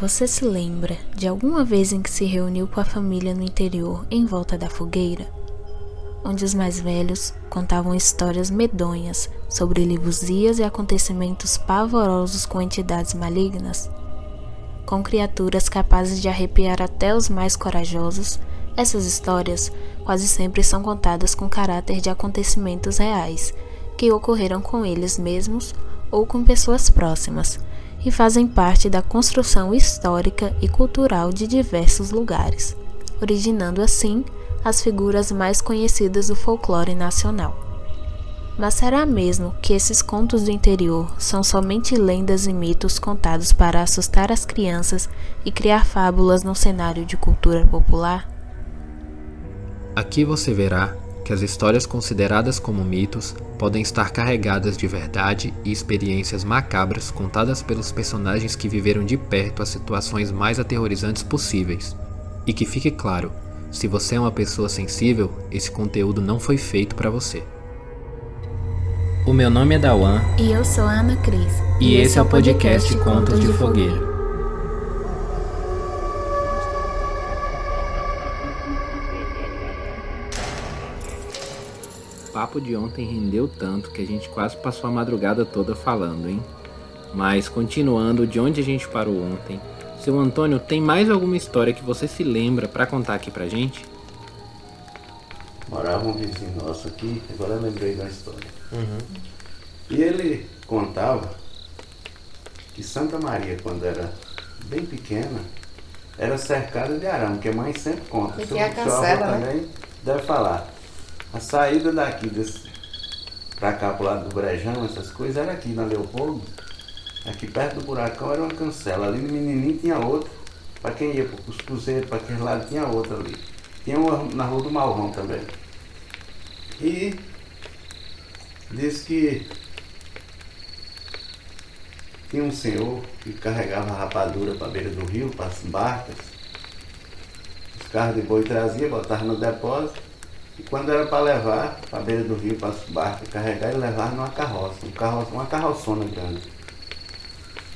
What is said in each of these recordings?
Você se lembra de alguma vez em que se reuniu com a família no interior em volta da fogueira? Onde os mais velhos contavam histórias medonhas sobre livuzias e acontecimentos pavorosos com entidades malignas? Com criaturas capazes de arrepiar até os mais corajosos, essas histórias quase sempre são contadas com caráter de acontecimentos reais que ocorreram com eles mesmos ou com pessoas próximas e fazem parte da construção histórica e cultural de diversos lugares, originando assim as figuras mais conhecidas do folclore nacional. Mas será mesmo que esses contos do interior são somente lendas e mitos contados para assustar as crianças e criar fábulas no cenário de cultura popular? Aqui você verá que as histórias consideradas como mitos podem estar carregadas de verdade e experiências macabras contadas pelos personagens que viveram de perto as situações mais aterrorizantes possíveis. E que fique claro, se você é uma pessoa sensível, esse conteúdo não foi feito para você. O meu nome é Dawan. E eu sou a Ana Cris. E, e esse é o podcast Contos de Fogueira. Papo de ontem rendeu tanto que a gente quase passou a madrugada toda falando, hein? Mas continuando de onde a gente parou ontem, seu Antônio, tem mais alguma história que você se lembra para contar aqui pra gente? Morava um vizinho nosso aqui, agora eu lembrei da história. Uhum. E ele contava que Santa Maria, quando era bem pequena, era cercada de arame, que a mãe sempre conta. Seu, a cancela, né? também deve falar. A saída daqui pra cá pro lado do Brejão, essas coisas, era aqui na Leopoldo. Aqui perto do buracão era uma cancela. Ali no Menininho tinha outra. Para quem ia para os cruzeiros, para aquele lado tinha outra ali. Tinha uma na rua do Malvão também. E disse que tinha um senhor que carregava rapadura para a beira do rio, para as barcas. Os carros de boi trazia, botava no depósito. E quando era para levar para a beira do rio, para as barcas, carregar e levar numa carroça, um carroça, uma carroçona grande,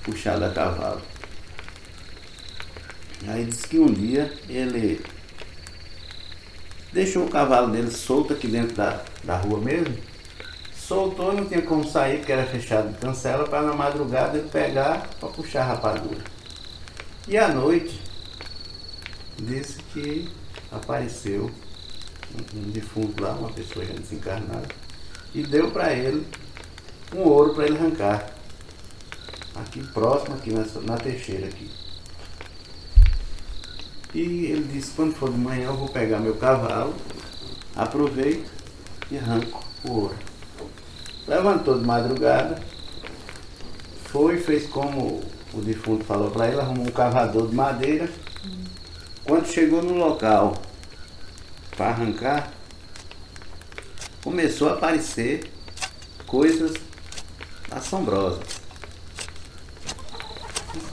puxada a cavalo. Aí disse que um dia ele deixou o cavalo dele solto aqui dentro da, da rua mesmo, soltou e não tinha como sair, porque era fechado de cancela, para na madrugada ele pegar para puxar a rapadura. E à noite, disse que apareceu um defunto lá, uma pessoa já desencarnada, e deu para ele um ouro para ele arrancar. Aqui próximo, aqui nessa, na teixeira aqui. E ele disse, quando for de manhã eu vou pegar meu cavalo, aproveito e arranco o ouro. Levantou de madrugada, foi, fez como o defunto falou para ele, arrumou um cavador de madeira. Quando chegou no local para arrancar, começou a aparecer coisas assombrosas.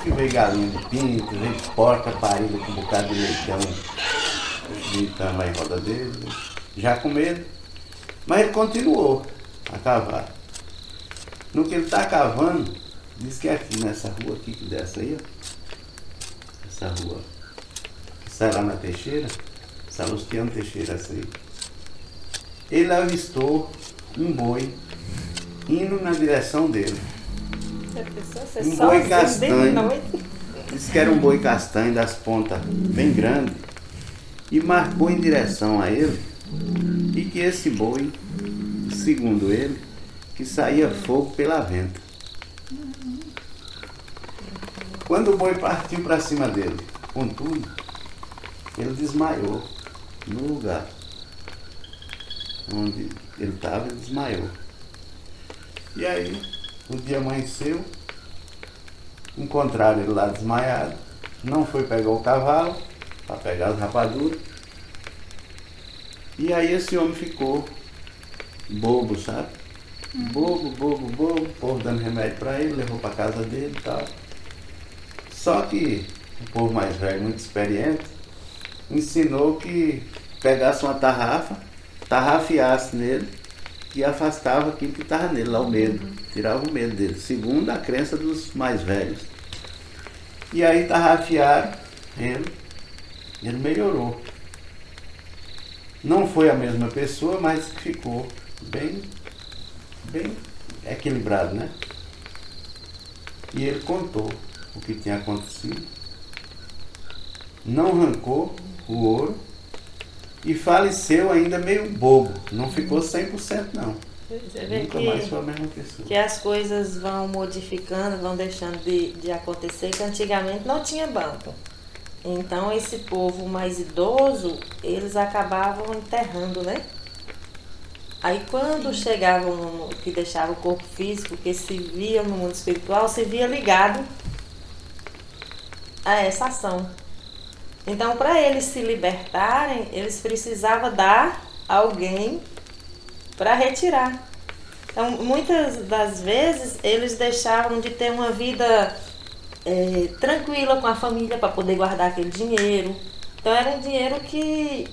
que veio galinha de pinto, veio porca parida com um bocado de leitão gritando lá em roda dele, já com medo. Mas ele continuou a cavar. No que ele está cavando, diz que é aqui nessa rua aqui que desce aí, ó. Essa rua que sai lá na Teixeira Salustiano Teixeira Sei. Ele avistou um boi indo na direção dele. Um boi castanho. Disse que era um boi castanho das pontas bem grandes. E marcou em direção a ele. E que esse boi, segundo ele, que saía fogo pela venta. Quando o boi partiu para cima dele, contudo, ele desmaiou no lugar onde ele estava, ele desmaiou. E aí, o dia amanheceu, encontraram ele lá desmaiado, não foi pegar o cavalo para pegar as rapaduras. E aí esse homem ficou bobo, sabe? Bobo, bobo, bobo, o povo dando remédio para ele, levou para casa dele e tal. Só que o povo mais velho, muito experiente, ensinou que pegasse uma tarrafa, tarrafiasse nele e afastava aquilo que estava nele, lá o medo. Tirava o medo dele, segundo a crença dos mais velhos. E aí tarrafiaram ele, ele melhorou. Não foi a mesma pessoa, mas ficou bem, bem equilibrado, né? E ele contou o que tinha acontecido. Não arrancou o ouro e faleceu ainda meio bobo. Não ficou 100% não. Você vê Nunca que, mais foi a mesma pessoa. que as coisas vão modificando, vão deixando de, de acontecer, que antigamente não tinha banco. Então esse povo mais idoso, eles acabavam enterrando, né? Aí quando chegavam no, que deixava o corpo físico, que se via no mundo espiritual, se via ligado a essa ação. Então, para eles se libertarem, eles precisavam dar alguém para retirar. Então, muitas das vezes, eles deixavam de ter uma vida é, tranquila com a família para poder guardar aquele dinheiro. Então, era um dinheiro que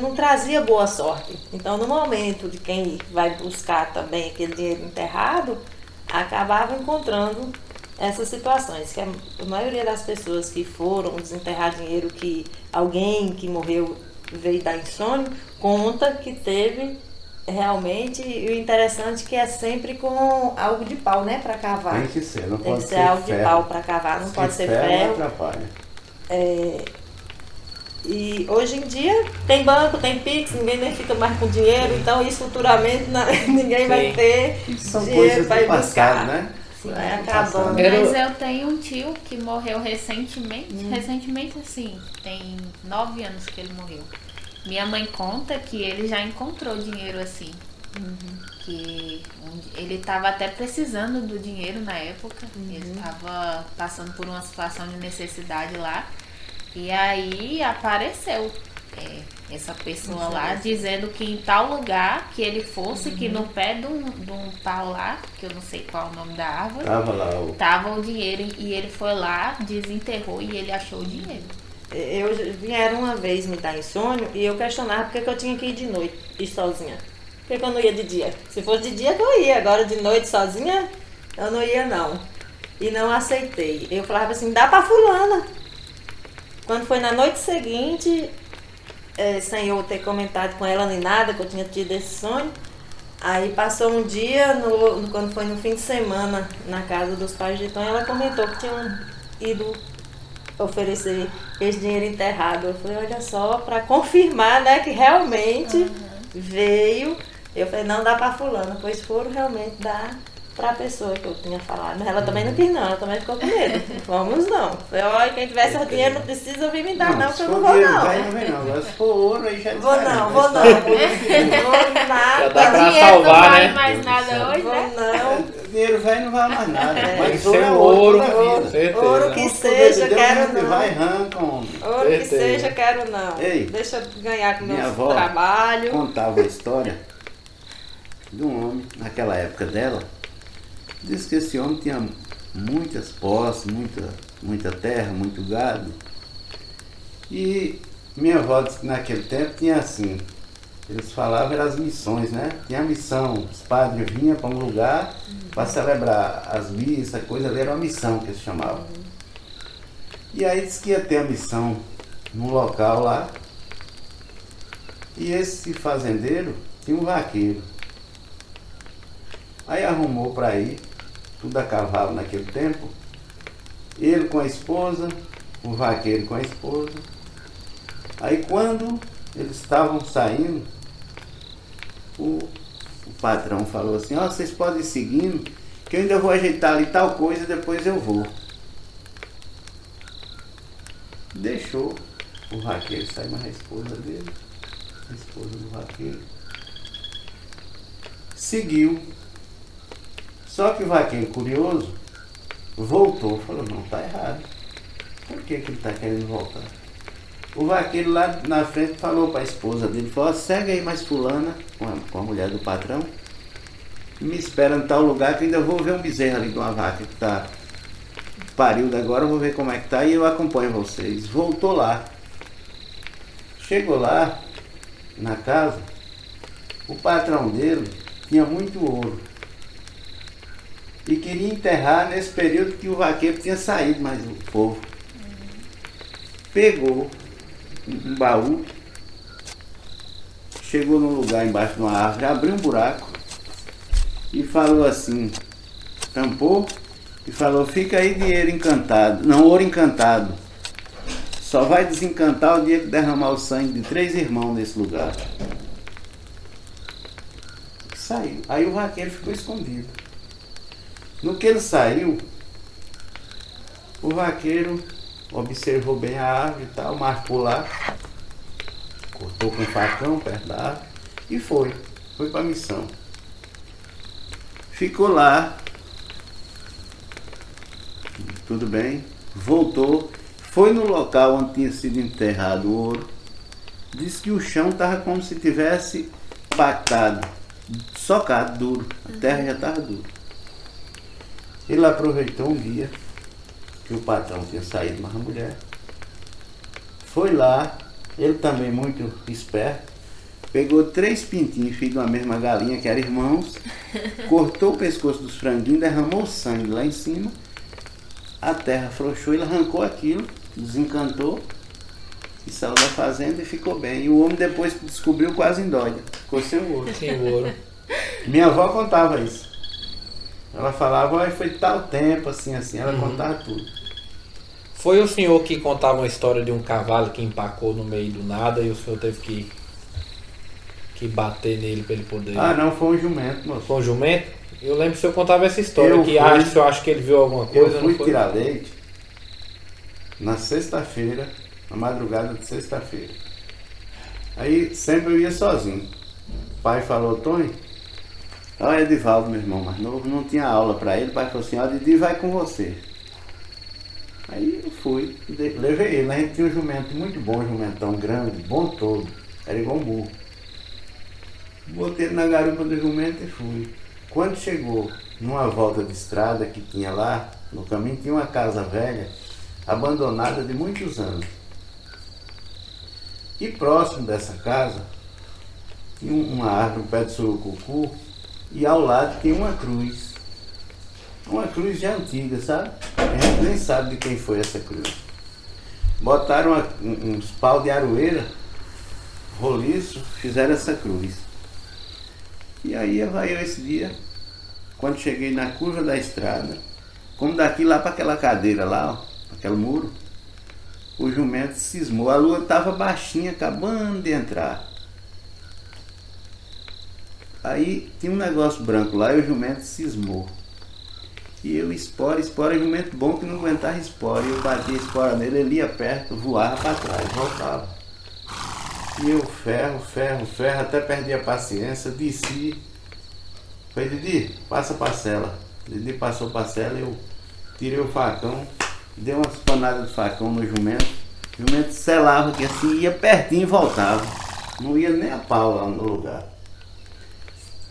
não trazia boa sorte. Então, no momento de quem vai buscar também aquele dinheiro enterrado, acabava encontrando essas situações. Que a a maioria das pessoas que foram desenterrar dinheiro que alguém que morreu veio dar insônia, conta que teve realmente, e o interessante é que é sempre com algo de pau, né, para cavar. Tem que ser, não Tem pode que ser ser algo de ferro. pau para cavar, não Se pode ser ferro. ferro. Não atrapalha. É, e hoje em dia tem banco, tem Pix, ninguém nem fica mais com dinheiro, então isso futuramente não- ninguém vai Sim. ter Isso são dinheiro coisas para do ir passado, buscar. né? Acabando. passado. Era- Mas eu tenho um tio que morreu recentemente. Hum. Recentemente, assim, tem nove anos que ele morreu. Minha mãe conta que ele já encontrou dinheiro assim. Uhum. Que um- ele estava até precisando do dinheiro na época. Uhum. Ele estava passando por uma situação de necessidade lá. E aí apareceu é, essa pessoa lá dizendo que em tal lugar que ele fosse, que Uhum. no pé de um, de um pau lá, que eu não sei qual é o nome da árvore, Tava lá o. Tava o dinheiro e ele foi lá, desenterrou e ele achou o dinheiro. Eu já- vieram uma vez me dar insônia e eu questionava por que que eu tinha que ir de noite, ir sozinha. Por que, que eu não ia de dia? Se fosse de dia que eu ia, agora de noite sozinha, eu não ia não. E não aceitei. Eu falava assim, dá pra fulana. Quando foi na noite seguinte, eh, sem eu ter comentado com ela nem nada, que eu tinha tido esse sonho, aí passou um dia, no, no- quando foi no fim de semana, na casa dos pais de Tom, ela comentou que tinham ido oferecer esse dinheiro enterrado. Eu falei, olha só, para confirmar, né, que realmente veio. Eu falei, não dá para fulano, pois foram realmente dar para a pessoa que eu tinha falado. Mas ela também não quis não, ela também ficou com medo. Vamos não. Eu Falei, olha, quem tiver seu dinheiro não precisa vir me dar não, que se eu não vou não. velho, não vem não. Agora se for ouro, aí já é Vou não, vou não. Vou Já nada. dá pra dinheiro salvar, não vale né? mais nada hoje, Vou né? não. Dinheiro velho não vale mais nada. É. Mas que ouro é ouro, ouro vida. Ouro que Vamos seja, quero não. Vai arranca, homem. Ouro que seja, quero não. Ei, Deixa eu ganhar com meu avó trabalho. contava a história de um homem, naquela época dela, diz que esse homem tinha muitas posses, muita, muita terra, muito gado. E minha avó disse que naquele tempo tinha assim, eles falavam eram as missões, né? Tinha a missão, os padres vinham para um lugar para celebrar as missas, coisa ali, era uma missão que eles chamavam. E aí disse que ia ter a missão num local lá, e esse fazendeiro tinha um vaqueiro. Aí arrumou para ir, tudo a cavalo naquele tempo. Ele com a esposa, o vaqueiro com a esposa. Aí quando eles estavam saindo, o, o patrão falou assim, ó, vocês podem ir seguindo, que eu ainda vou ajeitar ali tal coisa, depois eu vou. Deixou o vaqueiro sair mais a esposa dele a esposa do vaqueiro. Seguiu. Só que o vaqueiro, curioso, voltou. Falou, não, tá errado. Por que, que ele está querendo voltar? O vaqueiro lá na frente falou para a esposa dele, falou, "Ó, segue aí mais fulana, com a, com a mulher do patrão, me espera em tal lugar que ainda vou ver um bezerro ali de uma vaca que tá pariu da agora, vou ver como é que tá e eu acompanho vocês. Voltou lá. Chegou lá, na casa, o patrão dele tinha muito ouro. E queria enterrar nesse período que o vaqueiro tinha saído, mas o povo pegou um baú, chegou num lugar embaixo de uma árvore, abriu um buraco e falou assim, tampou e falou, fica aí dinheiro encantado, não, ouro encantado. Só vai desencantar o dia que derramar o sangue de três irmãos nesse lugar. Saiu. Aí o vaqueiro ficou escondido. No que ele saiu, o vaqueiro observou bem a árvore e tal, marcou lá, cortou com um facão perto da árvore e foi. Foi para a missão. Ficou lá, tudo bem, voltou, foi no local onde tinha sido enterrado o ouro, disse que o chão estava como se tivesse pactado, socado, duro, a terra já estava dura. Ele aproveitou um dia que o patrão tinha saído com a mulher, foi lá, ele também muito esperto, pegou três pintinhos, filhos de uma mesma galinha, que eram irmãos, cortou o pescoço dos franguinhos, derramou sangue lá em cima, a terra afrouxou, ele arrancou aquilo, desencantou e saiu da fazenda e ficou bem. E o homem depois que descobriu quase endóide, ficou sem ouro. Sem ouro. Minha avó contava isso. Ela falava, "Ai, foi tal tempo, assim, assim, ela Uhum. contava tudo. Foi o senhor que contava uma história de um cavalo que empacou no meio do nada e o senhor teve que, que bater nele para ele poder. Ah, não, foi um jumento, moço. Foi um jumento? Eu lembro que o senhor contava essa história, Eu que fui- acho, o senhor acha que ele viu alguma coisa, Eu fui tirar leite na sexta-feira, na madrugada de sexta-feira. Aí sempre eu ia sozinho. O pai falou, Tony, olha Edivaldo, meu irmão mais novo, não tinha aula para ele. O pai falou assim, ó, Didi vai com você. Aí eu fui, levei ele. A gente tinha um jumento muito bom, um jumentão grande, bom todo. Era igual um burro. Botei ele na garupa do jumento e fui. Quando chegou numa volta de estrada que tinha lá, no caminho tinha uma casa velha, abandonada de muitos anos. E próximo dessa casa tinha um- uma árvore, um pé de surucucu, e ao lado tinha uma cruz. Uma cruz já antiga, sabe? A gente nem sabe de quem foi essa cruz. Botaram uma- um- uns pau de aroeira, roliço, fizeram essa cruz. E aí vai eu esse dia, quando cheguei na curva da estrada, como daqui lá para aquela cadeira lá, ó, aquele muro, o jumento cismou. A lua estava baixinha, acabando de entrar. Aí tinha um negócio branco lá e o jumento cismou. E eu espora, espora, jumento bom que não aguentava espora. E eu batia espora nele, ele ia perto, voava para trás, voltava. E eu ferro, ferro, ferro, até perdi a paciência, desci. Falei, Didi, passa parcela. Didi passou parcela, eu tirei o facão, dei umas panadas de facão no jumento. O jumento selava que assim, ia pertinho e voltava. Não ia nem a pau lá no lugar.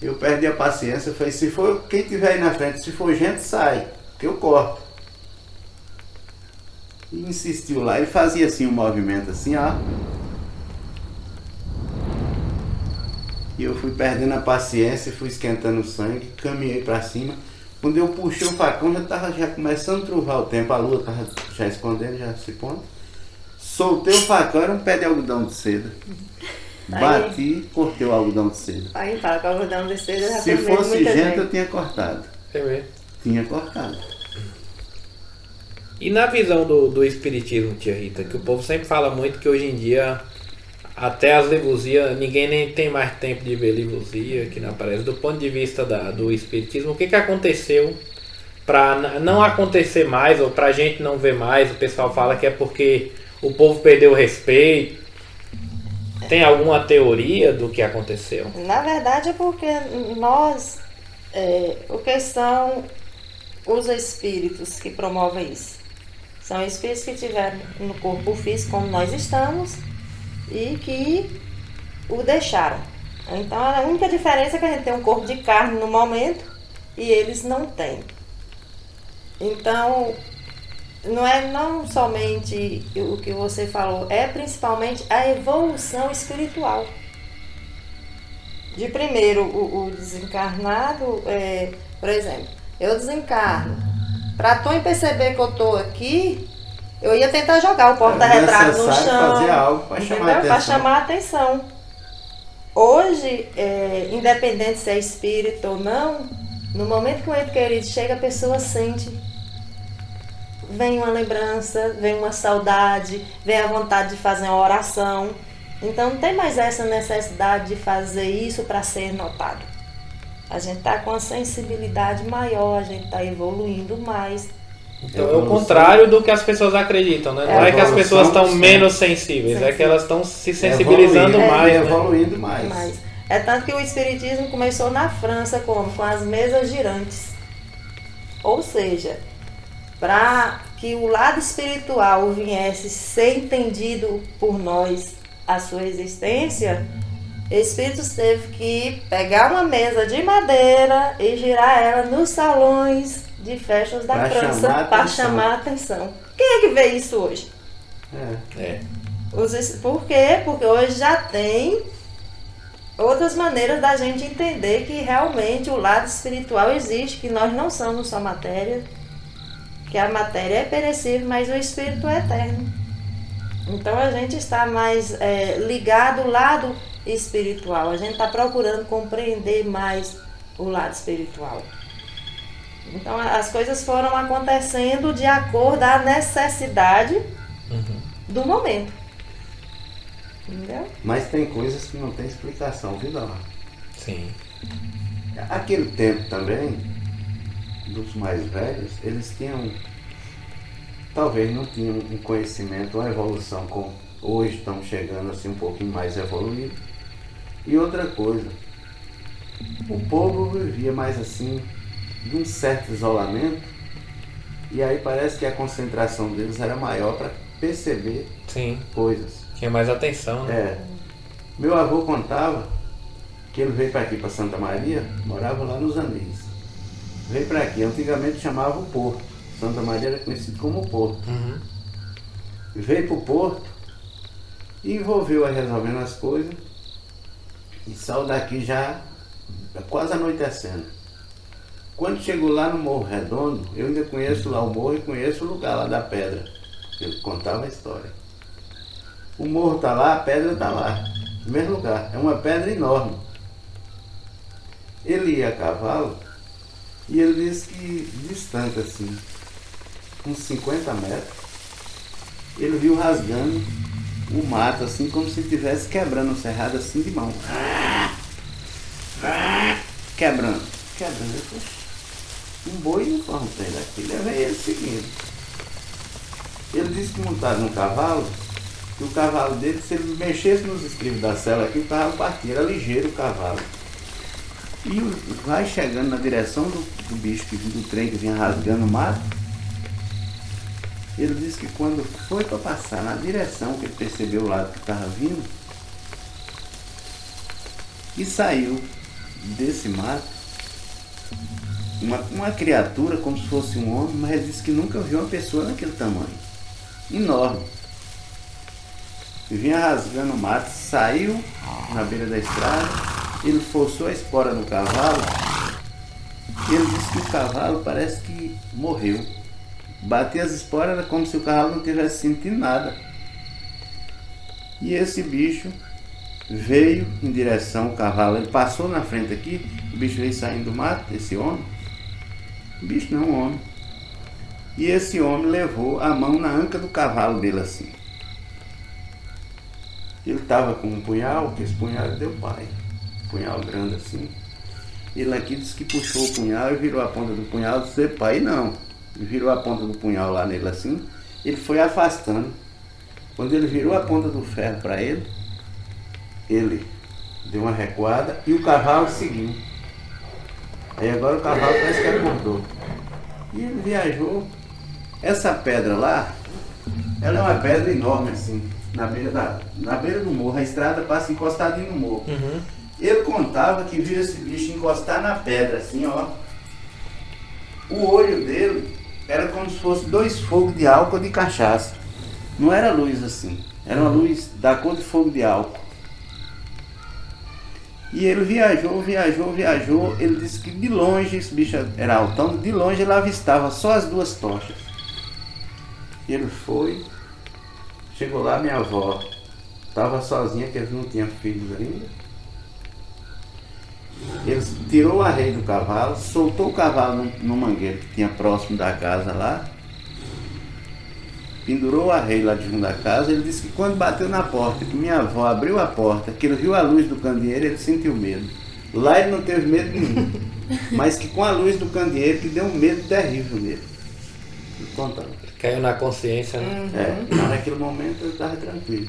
Eu perdi a paciência, falei, se for quem tiver aí na frente, se for gente, sai, que eu corto. E insistiu lá, ele fazia assim um movimento assim, ó. E eu fui perdendo a paciência, fui esquentando o sangue, caminhei pra cima. Quando eu puxei o facão, já tava já começando a truvar o tempo, a lua tava já escondendo, já se pondo. Soltei o facão, era um pé de algodão de seda. Bati, cortei o algodão de seda. Aí fala que o algodão de seda já Se fosse gente, eu tinha cortado. É mesmo. Tinha cortado. E na visão do, do espiritismo, tia Rita, que o povo sempre fala muito que hoje em dia até as livusias, ninguém nem tem mais tempo de ver livusia que não aparece. Do ponto de vista da, do espiritismo, o que, que aconteceu para não acontecer mais ou para a gente não ver mais? O pessoal fala que é porque o povo perdeu o respeito. Tem alguma teoria do que aconteceu? Na verdade é porque nós, é, o que são os espíritos que promovem isso? São espíritos que tiveram no corpo físico como nós estamos e que o deixaram. Então a única diferença é que a gente tem um corpo de carne no momento e eles não têm. Então não é não somente o que você falou, é principalmente a evolução espiritual. De primeiro, o, o desencarnado, é, por exemplo, eu desencarno. Pra tu perceber que eu tô aqui, eu ia tentar jogar o porta-retrato no necessário chão. fazer algo entendeu? chamar a Pra atenção. chamar a atenção. Hoje, é, independente se é espírito ou não, no momento que o ente querido chega, a pessoa sente. Vem uma lembrança, vem uma saudade, vem a vontade de fazer uma oração. Então não tem mais essa necessidade de fazer isso para ser notado. A gente está com uma sensibilidade maior, a gente está evoluindo mais. Então é o Evolução. contrário do que as pessoas acreditam, né? Não é, que as pessoas estão menos sensíveis, é que Sensível. elas estão se sensibilizando Evoluindo, mais. é, né? evoluindo mais. Mas é tanto que o espiritismo começou na França como com as mesas girantes. Ou seja, para que o lado espiritual viesse ser entendido por nós a sua existência, espíritos teve que pegar uma mesa de madeira e girar ela nos salões de festas da Pra França para chamar a atenção. Quem é que vê isso hoje? É. É. Os Por quê? Porque hoje já tem outras maneiras da gente entender que realmente o lado espiritual existe, que nós não somos só matéria, que a matéria é perecível, mas o espírito é eterno. Então a gente está mais é, ligado ao lado espiritual, a gente está procurando compreender mais o lado espiritual. Então as coisas foram acontecendo de acordo à necessidade Uhum. do momento. Entendeu? Mas tem coisas que não tem explicação, viu, Dona? Sim. Aquele tempo também, dos mais velhos, eles tinham. Talvez não tinham um conhecimento, uma evolução como hoje estamos chegando assim um pouquinho mais evoluído. E outra coisa, o povo vivia mais assim, de um certo isolamento, e aí parece que a concentração deles era maior para perceber Sim. coisas. Tinha mais atenção, né? É. Meu avô contava que ele veio para aqui, para Santa Maria, morava lá nos Anéis. Veio para aqui, antigamente chamava o Porto. Santa Maria era conhecido como Porto. Uhum. Veio para o Porto e envolveu a resolvendo as coisas e saiu daqui já quase anoitecendo. Quando chegou lá no Morro Redondo, eu ainda conheço lá o morro e conheço o lugar lá da pedra. Ele contava a história. O morro está lá, a pedra está lá. No mesmo lugar. É uma pedra enorme. Ele ia a cavalo e ele disse que distante assim, uns 50 metros, ele viu rasgando o mato assim como se estivesse quebrando o cerrado assim de mão. Quebrando, quebrando. Eu falei, um boi não forma um trem daqui. Levei ele seguindo. Ele disse que montado num cavalo, que o cavalo dele, se ele mexesse nos estribos da cela aqui, o cavalo partia. Era ligeiro o cavalo. E vai chegando na direção do, do bicho que do trem que vinha rasgando o mato. Ele disse que quando foi para passar na direção que ele percebeu o lado que estava vindo, e saiu desse mato uma, uma criatura como se fosse um homem, mas disse que nunca viu uma pessoa daquele tamanho. Enorme. E vinha rasgando o mato, saiu na beira da estrada, ele forçou a espora no cavalo, ele disse que o cavalo parece que morreu. Bater as esporas era como se o cavalo não tivesse sentindo nada. E esse bicho veio em direção ao cavalo. Ele passou na frente aqui, o bicho veio saindo do mato, esse homem. O bicho não, um homem. E esse homem levou a mão na anca do cavalo dele assim. Ele estava com um punhal, que esse punhal era deu pai. Punhal grande assim. Ele aqui disse que puxou o punhal e virou a ponta do punhal disse, pai, não. Virou a ponta do punhal lá nele assim. Ele foi afastando. Quando ele virou a ponta do ferro para ele, ele deu uma recuada e o cavalo seguiu. Aí agora o cavalo parece que acordou. E ele viajou. Essa pedra lá, ela é uma pedra enorme assim, na beira, da, na beira do morro. A estrada passa encostadinho no morro. Uhum. Ele contava que viu esse bicho encostar na pedra, assim, ó. O olho dele era como se fosse dois fogos de álcool de cachaça. Não era luz assim, era uma luz da cor de fogo de álcool. E ele viajou, viajou, viajou. Ele disse que de longe, esse bicho era altão, de longe ele avistava só as duas tochas. E ele foi, chegou lá, minha avó estava sozinha, que eles não tinham filhos ainda. Ele tirou o arreio do cavalo, soltou o cavalo no, no mangueiro que tinha próximo da casa lá, pendurou o arreio lá de junto da casa. Ele disse que quando bateu na porta, que minha avó abriu a porta, que ele viu a luz do candeeiro, ele sentiu medo. Lá ele não teve medo nenhum, mas que com a luz do candeeiro que deu um medo terrível nele. Contando. Caiu na consciência, né? Uhum. É, mas naquele momento eu estava tranquilo.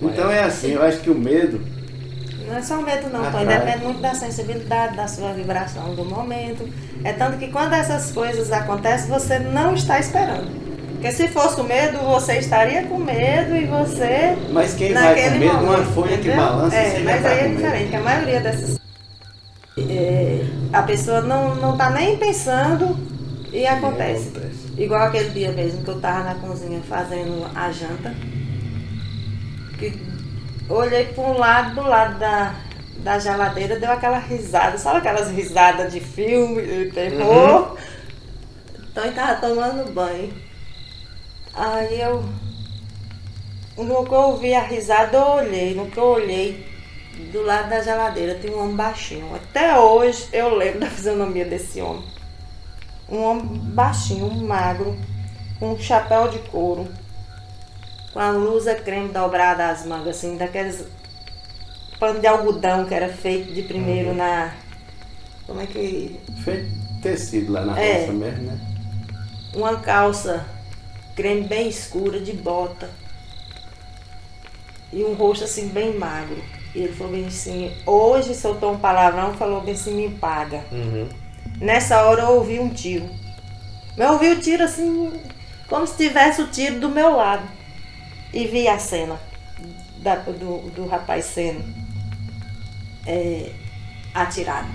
Então é assim, eu acho que o medo. Não é só o medo não, Tony, depende muito da sensibilidade, da sua vibração do momento. É tanto que quando essas coisas acontecem, você não está esperando. Porque se fosse o medo, você estaria com medo e você. Mas quem vai com medo, momento, uma folha entendeu? que balança. É, mas aí é diferente, porque a maioria dessas. É, a pessoa não está nem pensando e acontece. acontece. Igual aquele dia mesmo que eu estava na cozinha fazendo a janta que olhei para um lado, do lado da, da geladeira, deu aquela risada, sabe aquelas risadas de filme, de terror? Uhum. Então ele tava tomando banho. Aí eu, no que eu ouvi a risada, eu olhei, no que eu olhei, do lado da geladeira tem um homem baixinho. Até hoje eu lembro da fisionomia desse homem. Um homem baixinho, magro, com um chapéu de couro com a blusa creme dobrada às mangas, assim, daqueles pano de algodão que era feito de primeiro uhum. na. Como é que. Feito tecido lá na é, roça mesmo, né? Uma calça creme bem escura de bota. E um rosto assim bem magro. E ele falou bem assim, hoje soltou um palavrão, falou bem assim, me paga. Uhum. Nessa hora eu ouvi um tiro. Eu ouvi o tiro assim, como se tivesse o tiro do meu lado e vi a cena da, do, do rapaz sendo é, atirado.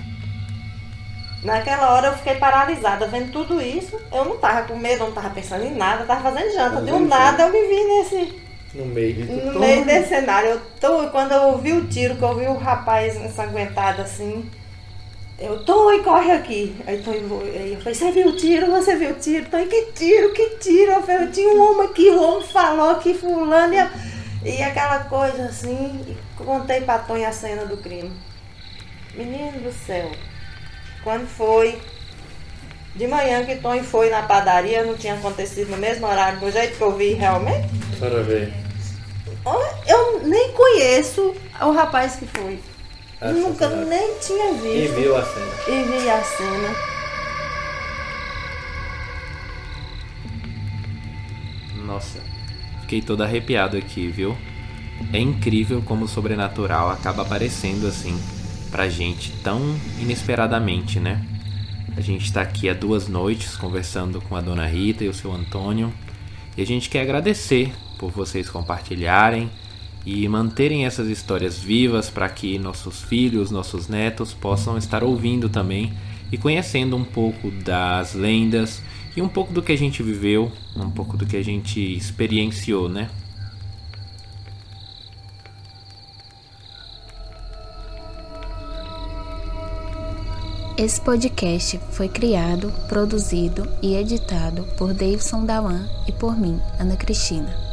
Naquela hora eu fiquei paralisada vendo tudo isso. Eu não estava com medo, não estava pensando em nada, estava fazendo janta. De um nada eu me vi nesse. No meio, no meio desse cenário. Eu tô, quando eu ouvi o tiro, que eu vi o rapaz ensanguentado assim, eu, tô e corre aqui. Aí, aí eu falei, você viu o tiro? Você viu o tiro? Tô, que tiro? Que tiro? Eu falei, tinha um homem aqui, o homem falou que fulano e, e aquela coisa assim. Contei pra Tonho a cena do crime. Menino do céu. Quando foi de manhã que Tonho foi na padaria, não tinha acontecido no mesmo horário, do jeito que eu vi realmente. Para ver. Eu nem conheço o rapaz que foi. Nunca nem tinha visto. E viu a cena. E vi a cena. Nossa, fiquei todo arrepiado aqui, viu? É incrível como o sobrenatural acaba aparecendo assim pra gente tão inesperadamente, né? A gente está aqui há duas noites conversando com a dona Rita e o seu Antônio e a gente quer agradecer por vocês compartilharem e manterem essas histórias vivas para que nossos filhos, nossos netos possam estar ouvindo também e conhecendo um pouco das lendas e um pouco do que a gente viveu, um pouco do que a gente experienciou, né? Esse podcast foi criado, produzido e editado por Davidson Dawan e por mim, Ana Cristina.